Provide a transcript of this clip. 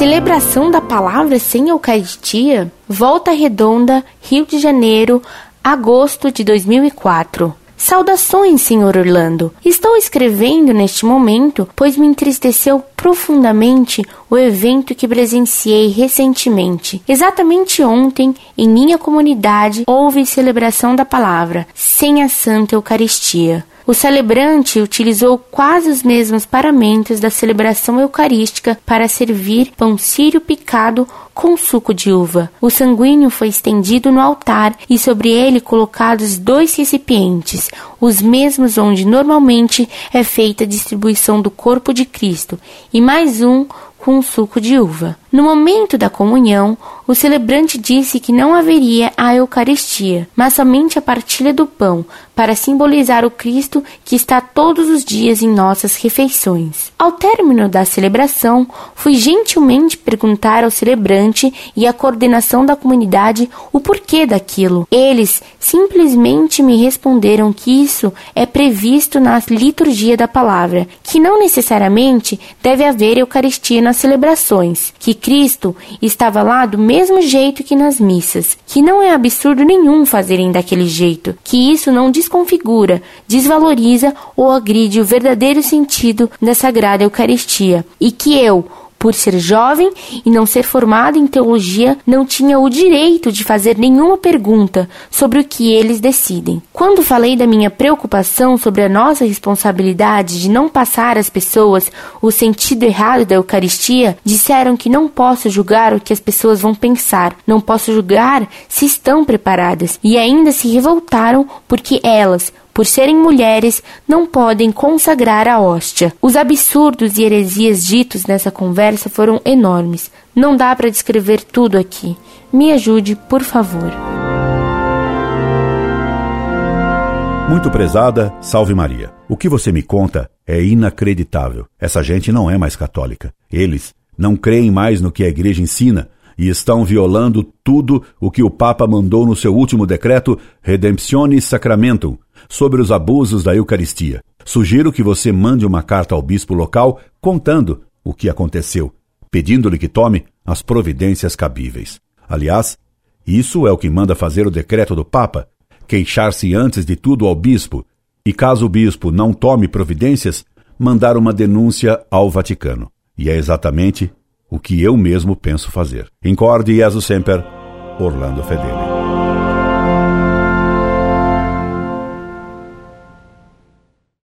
Celebração da palavra sem Eucaristia? Volta Redonda, Rio de Janeiro, agosto de 2004. Saudações, senhor Orlando. Estou escrevendo neste momento, pois me entristeceu profundamente o evento que presenciei recentemente. Exatamente ontem, em minha comunidade, houve celebração da palavra, sem a Santa Eucaristia. O celebrante utilizou quase os mesmos paramentos da celebração eucarística para servir pão sírio picado com suco de uva. O sanguíneo foi estendido no altar e sobre ele colocados dois recipientes, os mesmos onde normalmente é feita a distribuição do corpo de Cristo, e mais um com suco de uva. No momento da comunhão, o celebrante disse que não haveria a Eucaristia, mas somente a partilha do pão, para simbolizar o Cristo que está todos os dias em nossas refeições. Ao término da celebração, fui gentilmente perguntar ao celebrante e à coordenação da comunidade o porquê daquilo. Eles simplesmente me responderam que isso é previsto na liturgia da palavra, que não necessariamente deve haver Eucaristia nas celebrações, que Cristo estava lá do mesmo jeito que nas missas, que não é absurdo nenhum fazerem daquele jeito, que isso não desconfigura, desvaloriza ou agride o verdadeiro sentido da Sagrada Eucaristia, e que eu, por ser jovem e não ser formado em teologia, não tinha o direito de fazer nenhuma pergunta sobre o que eles decidem. Quando falei da minha preocupação sobre a nossa responsabilidade de não passar às pessoas o sentido errado da Eucaristia, disseram que não posso julgar o que as pessoas vão pensar, não posso julgar se estão preparadas, e ainda se revoltaram porque elas, por serem mulheres, não podem consagrar a hóstia. Os absurdos e heresias ditos nessa conversa foram enormes. Não dá para descrever tudo aqui. Me ajude, por favor. Muito prezada, salve Maria. O que você me conta é inacreditável. Essa gente não é mais católica. Eles não creem mais no que a igreja ensina e estão violando tudo o que o Papa mandou no seu último decreto Redemptionis Sacramentum, sobre os abusos da Eucaristia. Sugiro que você mande uma carta ao bispo local contando o que aconteceu, pedindo-lhe que tome as providências cabíveis. Aliás, isso é o que manda fazer o decreto do Papa: queixar-se antes de tudo ao bispo e, caso o bispo não tome providências, mandar uma denúncia ao Vaticano. E é exatamente o que eu mesmo penso fazer. Incorde Jesus Semper, Orlando Fedeli.